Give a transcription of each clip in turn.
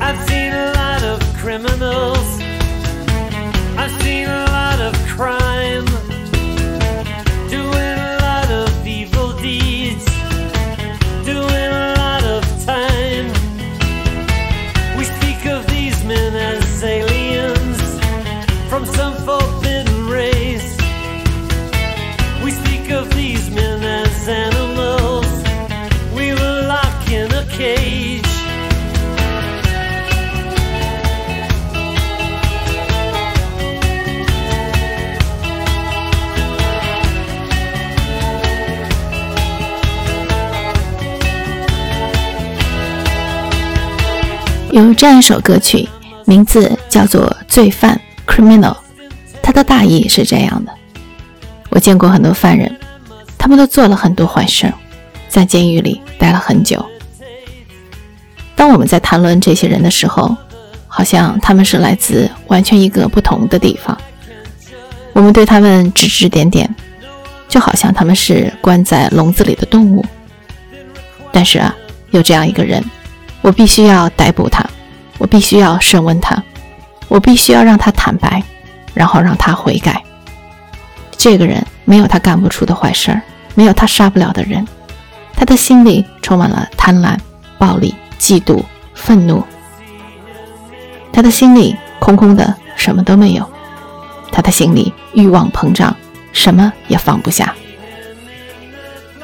I've seen a lot of criminals. 有这样一首歌曲，名字叫做《罪犯》（Criminal），它的大意是这样的：我见过很多犯人，他们都做了很多坏事，在监狱里待了很久。当我们在谈论这些人的时候，好像他们是来自完全一个不同的地方。我们对他们指指点点，就好像他们是关在笼子里的动物。但是啊，有这样一个人。我必须要逮捕他，我必须要审问他，我必须要让他坦白，然后让他悔改。这个人没有他干不出的坏事儿，没有他杀不了的人。他的心里充满了贪婪、暴力、嫉妒、愤怒。他的心里空空的，什么都没有。他的心里欲望膨胀，什么也放不下。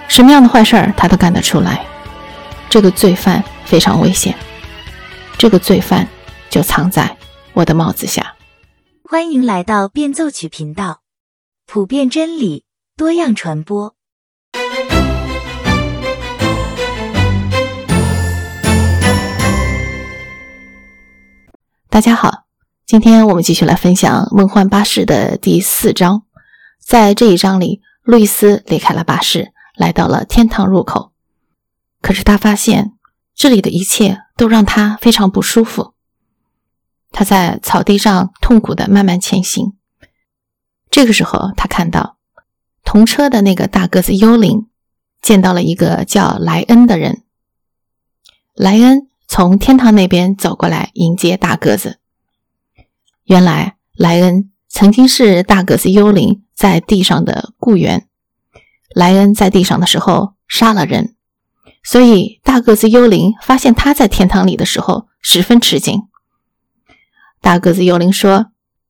什么样的坏事儿他都干得出来。这个罪犯。非常危险，这个罪犯就藏在我的帽子下。欢迎来到变奏曲频道，普遍真理，多样传播。大家好，今天我们继续来分享《梦幻巴士》的第四章。在这一章里，路易斯离开了巴士，来到了天堂入口。可是他发现。这里的一切都让他非常不舒服。他在草地上痛苦的慢慢前行。这个时候，他看到同车的那个大个子幽灵见到了一个叫莱恩的人。莱恩从天堂那边走过来迎接大个子。原来，莱恩曾经是大个子幽灵在地上的雇员。莱恩在地上的时候杀了人。所以，大个子幽灵发现他在天堂里的时候十分吃惊。大个子幽灵说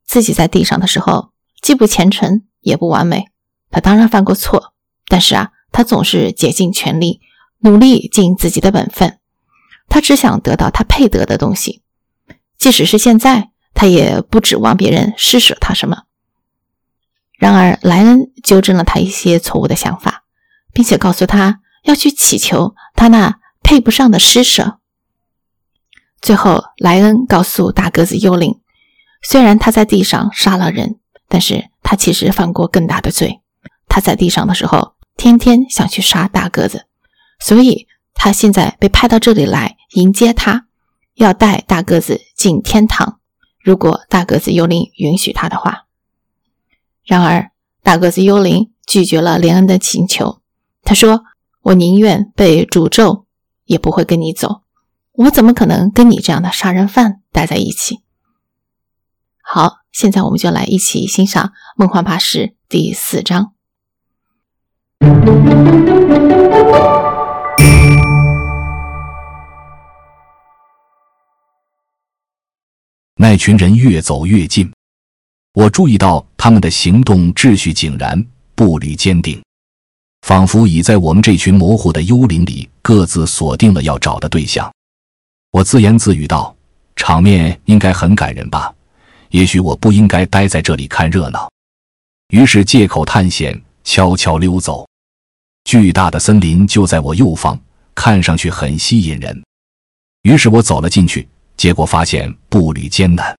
自己在地上的时候既不虔诚也不完美，他当然犯过错，但是啊，他总是竭尽全力，努力尽自己的本分。他只想得到他配得的东西，即使是现在，他也不指望别人施舍他什么。然而，莱恩纠正了他一些错误的想法，并且告诉他。要去祈求他那配不上的施舍。最后，莱恩告诉大个子幽灵，虽然他在地上杀了人，但是他其实犯过更大的罪。他在地上的时候，天天想去杀大个子，所以他现在被派到这里来迎接他，要带大个子进天堂。如果大个子幽灵允许他的话。然而，大个子幽灵拒绝了连恩的请求，他说。我宁愿被诅咒，也不会跟你走。我怎么可能跟你这样的杀人犯待在一起？好，现在我们就来一起欣赏《梦幻巴士》第四章。那群人越走越近，我注意到他们的行动秩序井然，步履坚定。仿佛已在我们这群模糊的幽灵里各自锁定了要找的对象，我自言自语道：“场面应该很感人吧？也许我不应该待在这里看热闹。”于是借口探险，悄悄溜走。巨大的森林就在我右方，看上去很吸引人。于是我走了进去，结果发现步履艰难。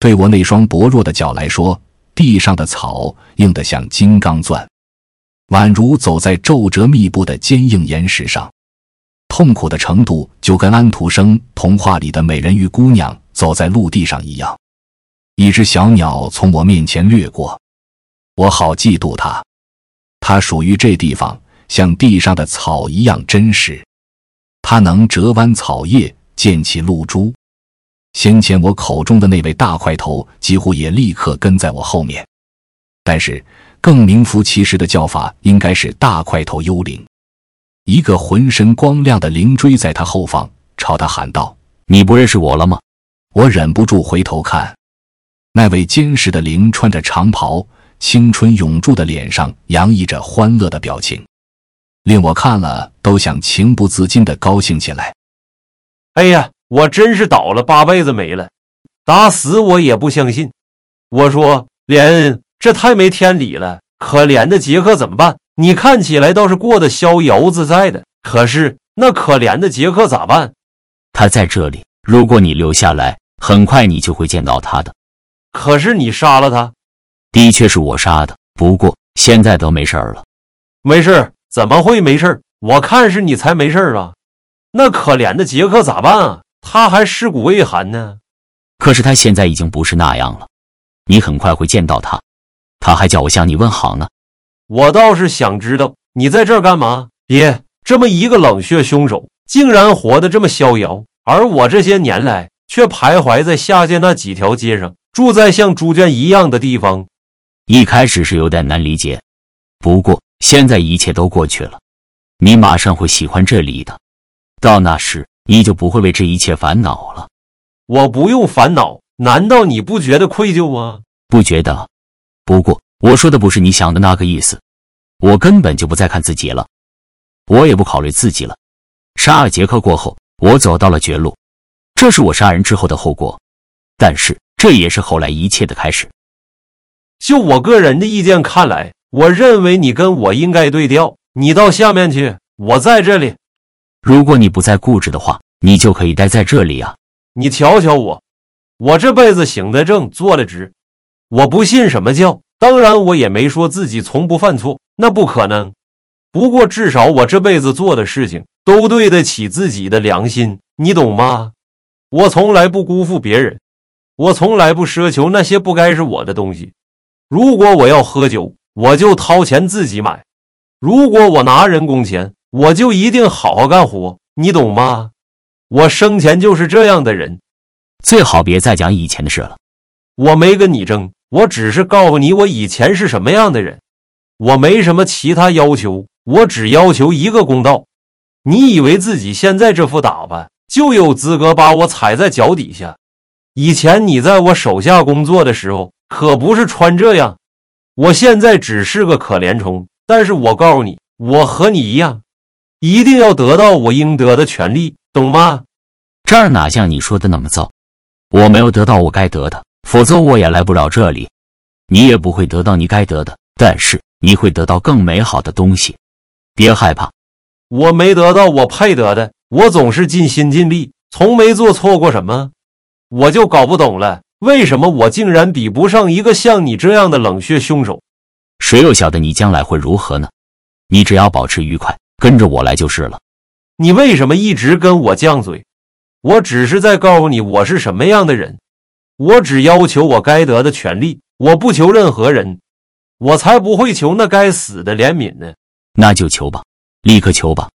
对我那双薄弱的脚来说，地上的草硬得像金刚钻。宛如走在皱褶密布的坚硬岩石上，痛苦的程度就跟安徒生童话里的美人鱼姑娘走在陆地上一样。一只小鸟从我面前掠过，我好嫉妒它。它属于这地方，像地上的草一样真实。它能折弯草叶，溅起露珠。先前我口中的那位大块头几乎也立刻跟在我后面，但是更名副其实的叫法应该是大块头幽灵。一个浑身光亮的灵追在他后方，朝他喊道：“你不认识我了吗？”我忍不住回头看，那位坚实的灵穿着长袍，青春永驻的脸上洋溢着欢乐的表情，令我看了都想情不自禁的高兴起来。哎呀！我真是倒了八辈子霉了，打死我也不相信。我说连，这太没天理了。可怜的杰克怎么办？你看起来倒是过得逍遥自在的，可是那可怜的杰克咋办？他在这里，如果你留下来，很快你就会见到他的。可是你杀了他，的确是我杀的，不过现在都没事儿了。没事？怎么会没事？我看是你才没事啊。那可怜的杰克咋办啊？他还尸骨未寒呢，可是他现在已经不是那样了。你很快会见到他，他还叫我向你问好呢。我倒是想知道你在这儿干嘛？爹，这么一个冷血凶手，竟然活得这么逍遥，而我这些年来却徘徊在下界那几条街上，住在像猪圈一样的地方。一开始是有点难理解，不过现在一切都过去了，你马上会喜欢这里的。到那时。你就不会为这一切烦恼了。我不用烦恼，难道你不觉得愧疚吗？不觉得。不过我说的不是你想的那个意思。我根本就不再看自己了，我也不考虑自己了。杀了杰克过后，我走到了绝路，这是我杀人之后的后果，但是这也是后来一切的开始。就我个人的意见看来，我认为你跟我应该对调。你到下面去，我在这里。如果你不再固执的话，你就可以待在这里啊！你瞧瞧我，我这辈子行得正，坐得直，我不信什么教。当然，我也没说自己从不犯错，那不可能。不过至少我这辈子做的事情都对得起自己的良心，你懂吗？我从来不辜负别人，我从来不奢求那些不该是我的东西。如果我要喝酒，我就掏钱自己买；如果我拿人工钱，我就一定好好干活，你懂吗？我生前就是这样的人，最好别再讲以前的事了。我没跟你争，我只是告诉你我以前是什么样的人。我没什么其他要求，我只要求一个公道。你以为自己现在这副打扮就有资格把我踩在脚底下？以前你在我手下工作的时候可不是穿这样。我现在只是个可怜虫，但是我告诉你，我和你一样。一定要得到我应得的权利，懂吗？这儿哪像你说的那么糟？我没有得到我该得的，否则我也来不了这里。你也不会得到你该得的，但是你会得到更美好的东西。别害怕，我没得到我配得的，我总是尽心尽力，从没做错过什么。我就搞不懂了，为什么我竟然比不上一个像你这样的冷血凶手？谁又晓得你将来会如何呢？你只要保持愉快。跟着我来就是了。你为什么一直跟我犟嘴？我只是在告诉你我是什么样的人。我只要求我该得的权利，我不求任何人。我才不会求那该死的怜悯呢。那就求吧，立刻求吧，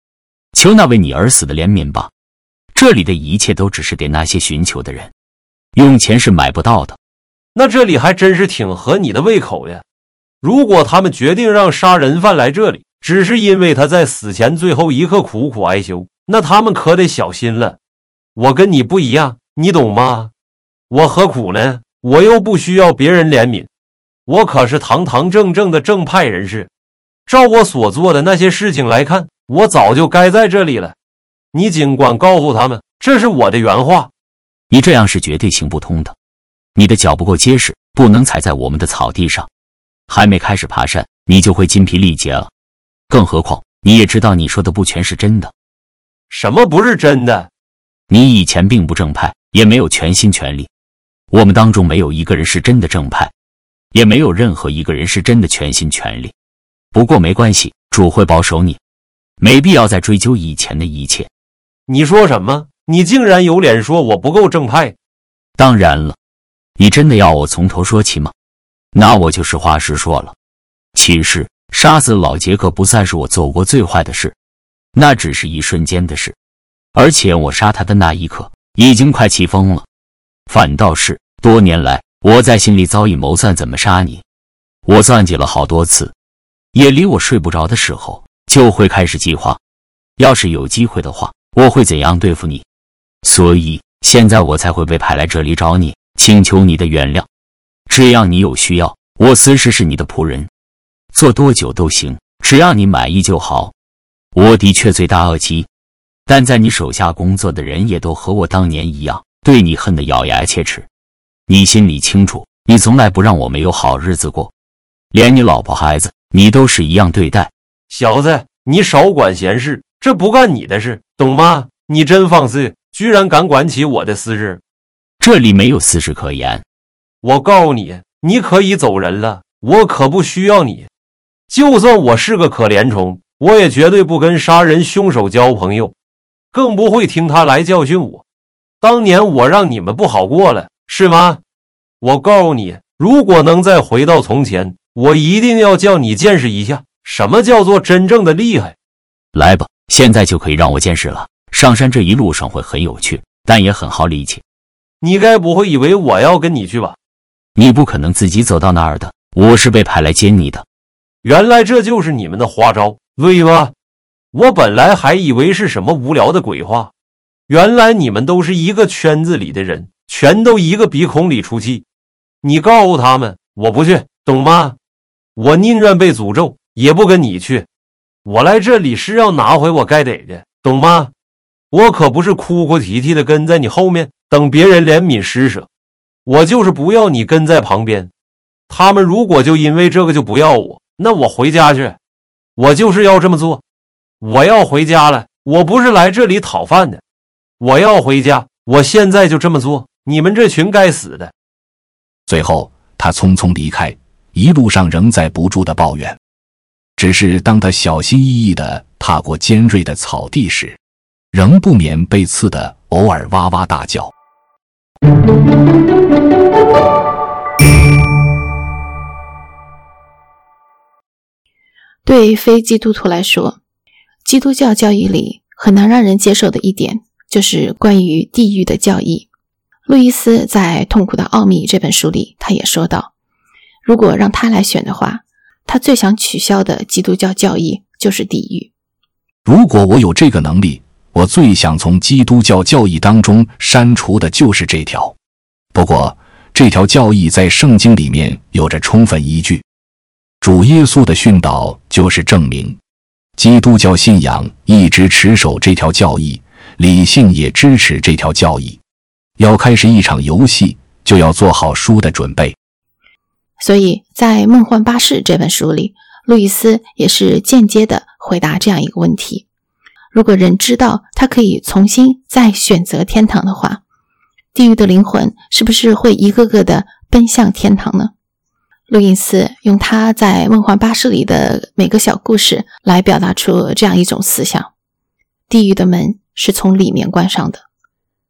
求那为你而死的怜悯吧。这里的一切都只是给那些寻求的人，用钱是买不到的。那这里还真是挺合你的胃口呀。如果他们决定让杀人犯来这里，只是因为他在死前最后一刻苦苦哀求，那他们可得小心了。我跟你不一样，你懂吗？我何苦呢？我又不需要别人怜悯，我可是堂堂正正的正派人士。照我所做的那些事情来看，我早就该在这里了。你尽管告诉他们，这是我的原话。你这样是绝对行不通的，你的脚不够结实，不能踩在我们的草地上。还没开始爬山，你就会筋疲力竭了。更何况，你也知道，你说的不全是真的。什么不是真的？你以前并不正派，也没有全心全力。我们当中没有一个人是真的正派，也没有任何一个人是真的全心全力。不过没关系，主会保守你，没必要再追究以前的一切。你说什么？你竟然有脸说我不够正派？当然了，你真的要我从头说起吗？那我就实话实说了。其实。杀死老杰克不算是我做过最坏的事，那只是一瞬间的事，而且我杀他的那一刻已经快气疯了。反倒是多年来我在心里早已谋算怎么杀你。我算计了好多次，夜里我睡不着的时候就会开始计划，要是有机会的话，我会怎样对付你。所以现在我才会被派来这里找你，请求你的原谅。只要你有需要，我随时是你的仆人，做多久都行，只要你满意就好。我的确罪大恶极，但在你手下工作的人也都和我当年一样，对你恨得咬牙切齿。你心里清楚，你从来不让我没有好日子过。连你老婆孩子，你都是一样对待。小子，你少管闲事，这不干你的事，懂吗？你真放肆，居然敢管起我的私事！这里没有私事可言。我告诉你，你可以走人了，我可不需要你。就算我是个可怜虫，我也绝对不跟杀人凶手交朋友，更不会听他来教训我。当年我让你们不好过了，是吗？我告诉你，如果能再回到从前。我一定要叫你见识一下，什么叫做真正的厉害。来吧，现在就可以让我见识了。上山这一路上会很有趣，但也很耗力气。你该不会以为我要跟你去吧？你不可能自己走到那儿的，我是被派来接你的。原来这就是你们的花招，对吧？我本来还以为是什么无聊的鬼话，原来你们都是一个圈子里的人，全都一个鼻孔里出气。你告诉他们，我不去，懂吗？我宁愿被诅咒，也不跟你去。我来这里是要拿回我该得的，懂吗？我可不是哭哭啼啼的跟在你后面等别人怜悯施舍，我就是不要你跟在旁边。他们如果就因为这个就不要我，那我回家去。我就是要这么做。我要回家了，我不是来这里讨饭的。我要回家，我现在就这么做。你们这群该死的！最后，他匆匆离开。一路上仍在不住的抱怨，只是当他小心翼翼地踏过尖锐的草地时，仍不免被刺得偶尔哇哇大叫。对非基督徒来说，基督教教义里很难让人接受的一点，就是关于地狱的教义。路易斯在《痛苦的奥秘》这本书里，他也说到。如果让他来选的话，他最想取消的基督教教义就是地狱。如果我有这个能力，我最想从基督教教义当中删除的就是这条。不过，这条教义在圣经里面有着充分依据，主耶稣的训导就是证明。基督教信仰一直持守这条教义，理性也支持这条教义。要开始一场游戏，就要做好输的准备。所以在《梦幻巴士》这本书里，路易斯也是间接的回答这样一个问题：如果人知道他可以重新再选择天堂的话，地狱的灵魂是不是会一个个的奔向天堂呢？路易斯用他在《梦幻巴士》里的每个小故事来表达出这样一种思想：地狱的门是从里面关上的。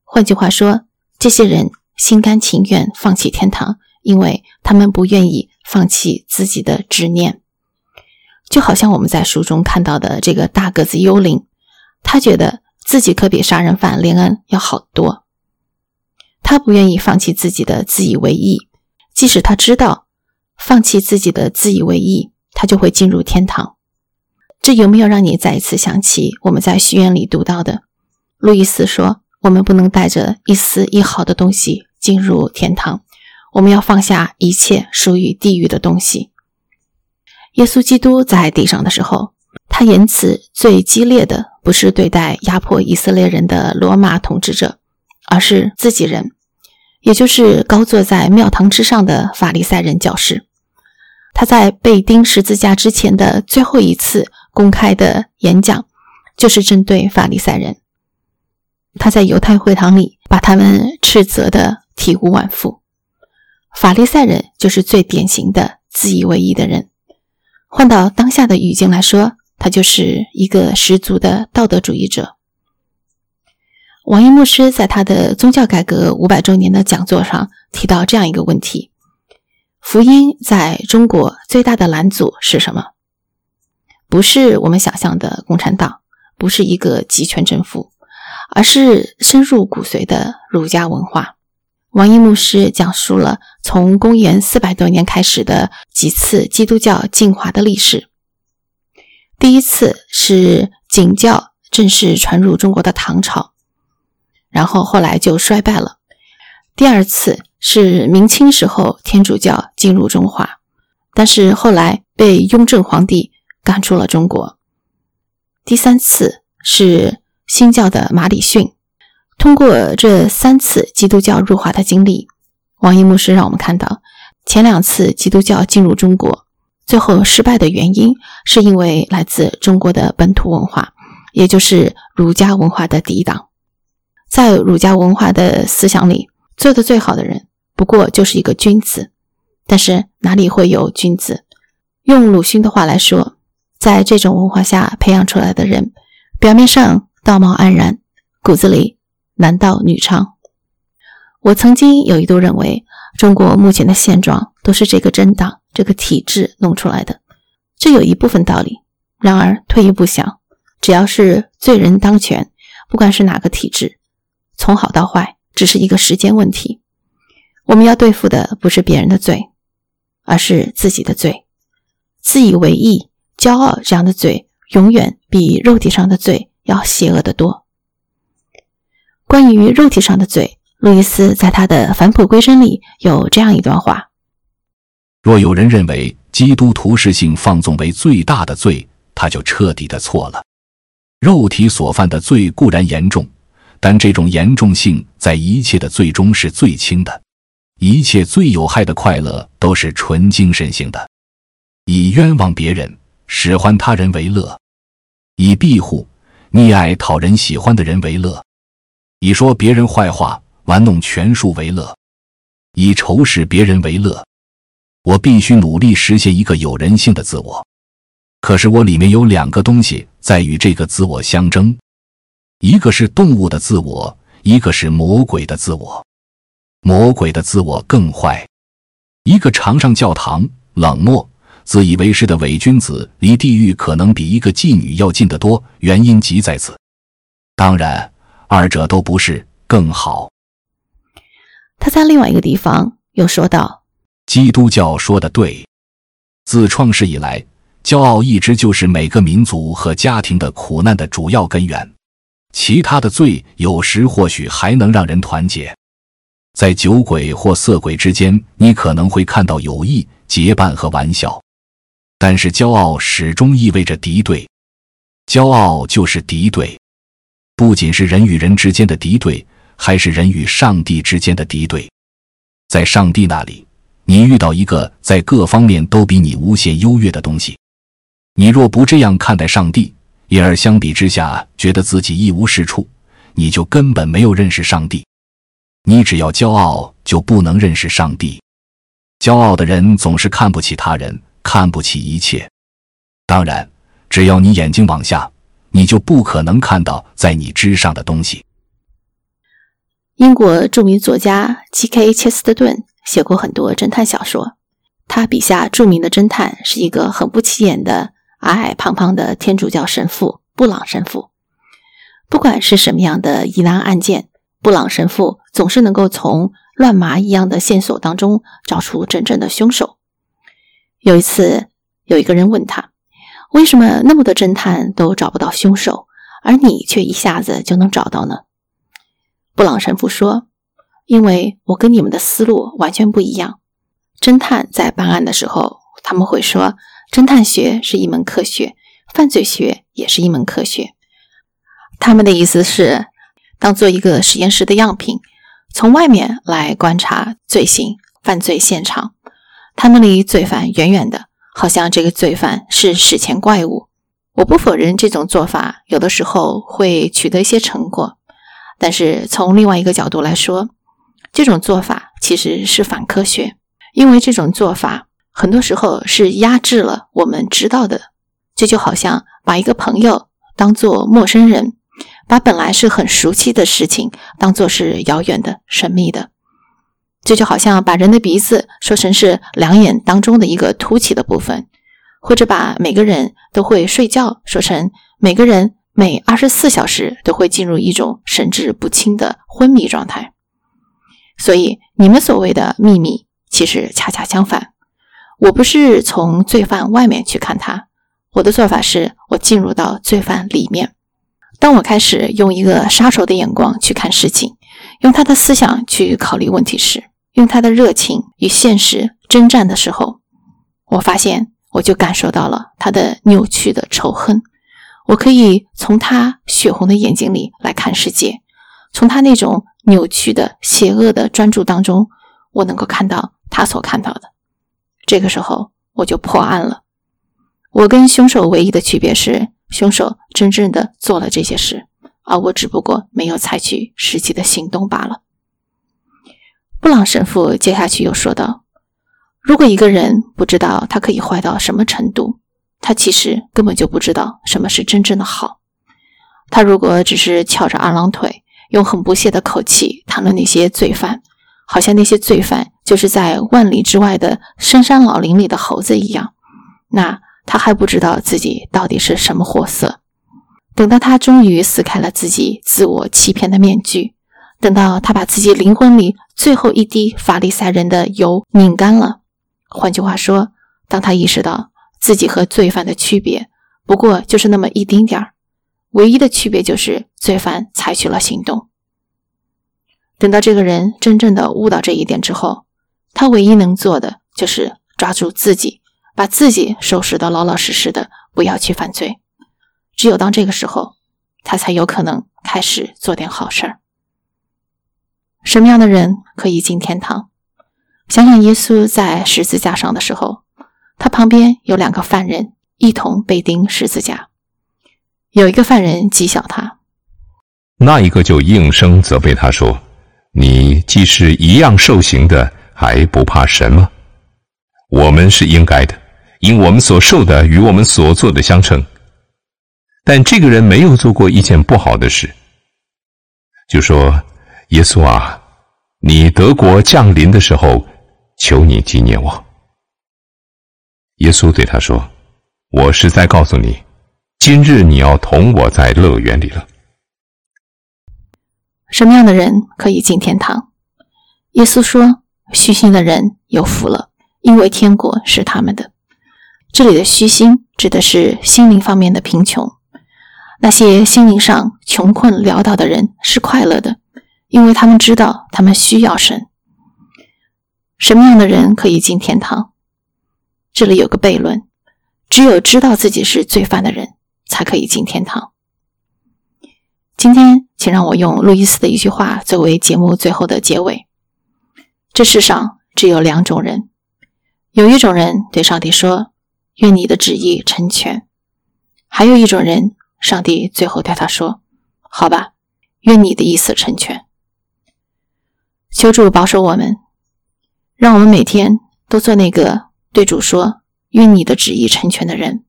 换句话说，这些人心甘情愿放弃天堂。因为他们不愿意放弃自己的执念，就好像我们在书中看到的这个大个子幽灵，他觉得自己可比杀人犯连恩要好多。他不愿意放弃自己的自以为意，即使他知道放弃自己的自以为意，他就会进入天堂。这有没有让你再一次想起我们在序言里读到的？路易斯说：“我们不能带着一丝一毫的东西进入天堂。”我们要放下一切属于地狱的东西。耶稣基督在地上的时候，他言辞最激烈的不是对待压迫以色列人的罗马统治者，而是自己人，也就是高坐在庙堂之上的法利赛人教士。他在被钉十字架之前的最后一次公开的演讲，就是针对法利赛人。他在犹太会堂里把他们斥责的体无完肤。法利赛人就是最典型的自以为意的人。换到当下的语境来说，他就是一个十足的道德主义者。王一牧师在他的宗教改革五百周年的讲座上提到这样一个问题：福音在中国最大的拦阻是什么？不是我们想象的共产党，不是一个集权政府，而是深入骨髓的儒家文化。王一牧师讲述了从公元四百多年开始的几次基督教进化的历史。第一次是景教正式传入中国的唐朝，然后后来就衰败了。第二次是明清时候天主教进入中华，但是后来被雍正皇帝赶出了中国。第三次是新教的马礼逊。通过这三次基督教入华的经历，王一牧师让我们看到，前两次基督教进入中国，最后失败的原因，是因为来自中国的本土文化，也就是儒家文化的抵挡。在儒家文化的思想里，做的最好的人，不过就是一个君子。但是哪里会有君子？用鲁迅的话来说，在这种文化下培养出来的人，表面上道貌岸然，骨子里。男盗女娼。我曾经有一度认为，中国目前的现状都是这个政党、这个体制弄出来的，这有一部分道理。然而退一步想，只要是罪人当权，不管是哪个体制，从好到坏，只是一个时间问题。我们要对付的不是别人的罪，而是自己的罪。自以为意、骄傲这样的罪，永远比肉体上的罪要邪恶得多。关于肉体上的罪，路易斯在他的《返璞归真》里有这样一段话：若有人认为基督徒是性放纵为最大的罪，他就彻底的错了。肉体所犯的罪固然严重，但这种严重性在一切的罪中是最轻的。一切最有害的快乐都是纯精神性的，以冤枉别人、使唤他人为乐，以庇护、溺爱讨人喜欢的人为乐。以说别人坏话、玩弄权术为乐，以仇视别人为乐。我必须努力实现一个有人性的自我。可是我里面有两个东西在与这个自我相争，一个是动物的自我，一个是魔鬼的自我。魔鬼的自我更坏。一个常上教堂、冷漠、自以为是的伪君子，离地狱可能比一个妓女要近得多。原因即在此。当然。二者都不是更好。他在另外一个地方又说道：“基督教说的对，自创世以来，骄傲一直就是每个民族和家庭的苦难的主要根源。其他的罪有时或许还能让人团结，在酒鬼或色鬼之间，你可能会看到友谊、结伴和玩笑。但是骄傲始终意味着敌对，骄傲就是敌对。”不仅是人与人之间的敌对，还是人与上帝之间的敌对。在上帝那里，你遇到一个在各方面都比你无限优越的东西。你若不这样看待上帝，因而相比之下觉得自己一无是处，你就根本没有认识上帝。你只要骄傲，就不能认识上帝。骄傲的人总是看不起他人，看不起一切。当然，只要你眼睛往下。你就不可能看到在你之上的东西。英国著名作家 G.K. 切斯特顿写过很多侦探小说，他笔下著名的侦探是一个很不起眼的矮矮胖胖的天主教神父布朗神父。不管是什么样的疑难案件，布朗神父总是能够从乱麻一样的线索当中找出真正的凶手。有一次，有一个人问他。为什么那么多侦探都找不到凶手，而你却一下子就能找到呢？布朗神父说：“因为我跟你们的思路完全不一样。侦探在办案的时候，他们会说，侦探学是一门科学，犯罪学也是一门科学。他们的意思是，当做一个实验室的样品，从外面来观察罪行、犯罪现场，他们离罪犯远远的。”好像这个罪犯是史前怪物。我不否认这种做法有的时候会取得一些成果，但是从另外一个角度来说，这种做法其实是反科学，因为这种做法很多时候是压制了我们知道的。这就好像把一个朋友当做陌生人，把本来是很熟悉的事情当做是遥远的、神秘的。这就好像把人的鼻子说成是两眼当中的一个凸起的部分，或者把每个人都会睡觉说成每个人每二十四小时都会进入一种神志不清的昏迷状态。所以你们所谓的秘密，其实恰恰相反。我不是从罪犯外面去看他，我的做法是我进入到罪犯里面。当我开始用一个杀手的眼光去看事情，用他的思想去考虑问题时，用他的热情与现实征战的时候，我发现我就感受到了他的扭曲的仇恨。我可以从他血红的眼睛里来看世界，从他那种扭曲的邪恶的专注当中，我能够看到他所看到的。这个时候我就破案了。我跟凶手唯一的区别是，凶手真正的做了这些事，而我只不过没有采取实际的行动罢了。布朗神父接下去又说道：“如果一个人不知道他可以坏到什么程度，他其实根本就不知道什么是真正的好。他如果只是翘着二郎腿，用很不屑的口气谈论那些罪犯。”好像那些罪犯就是在万里之外的深山老林里的猴子一样，那他还不知道自己到底是什么货色。等到他终于撕开了自己自我欺骗的面具，等到他把自己灵魂里最后一滴法利赛人的油拧干了，换句话说，当他意识到自己和罪犯的区别不过就是那么一丁点儿，唯一的区别就是罪犯采取了行动。等到这个人真正的悟到这一点之后，他唯一能做的就是抓住自己，把自己收拾的老老实实的，不要去犯罪。只有当这个时候，他才有可能开始做点好事儿。什么样的人可以进天堂？想想耶稣在十字架上的时候，他旁边有两个犯人一同被钉十字架，有一个犯人讥笑他，那一个就应声责备他说。你既是一样受刑的，还不怕神吗？我们是应该的，因我们所受的与我们所做的相称。但这个人没有做过一件不好的事，就说：“耶稣啊，你德国降临的时候，求你纪念我。”耶稣对他说：“我是在告诉你，今日你要同我在乐园里了。”什么样的人可以进天堂？耶稣说：“虚心的人有福了，因为天国是他们的。”这里的虚心指的是心灵方面的贫穷。那些心灵上穷困潦倒的人是快乐的，因为他们知道他们需要神。什么样的人可以进天堂？这里有个悖论：只有知道自己是罪犯的人才可以进天堂。今天，请让我用路易斯的一句话作为节目最后的结尾：这世上只有两种人，有一种人对上帝说：“愿你的旨意成全。”还有一种人，上帝最后对他说：“好吧，愿你的意思成全。”求主保守我们，让我们每天都做那个对主说“愿你的旨意成全”的人。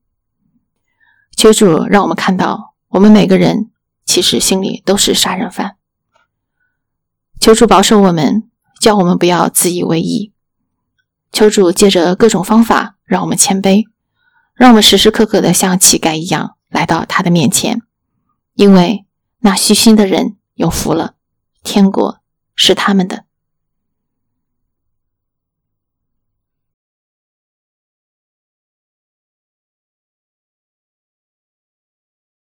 求主让我们看到，我们每个人。其实心里都是杀人犯。求主保守我们，叫我们不要自以为意。求主借着各种方法，让我们谦卑，让我们时时刻刻的像乞丐一样来到他的面前。因为那虚心的人有福了，天国是他们的。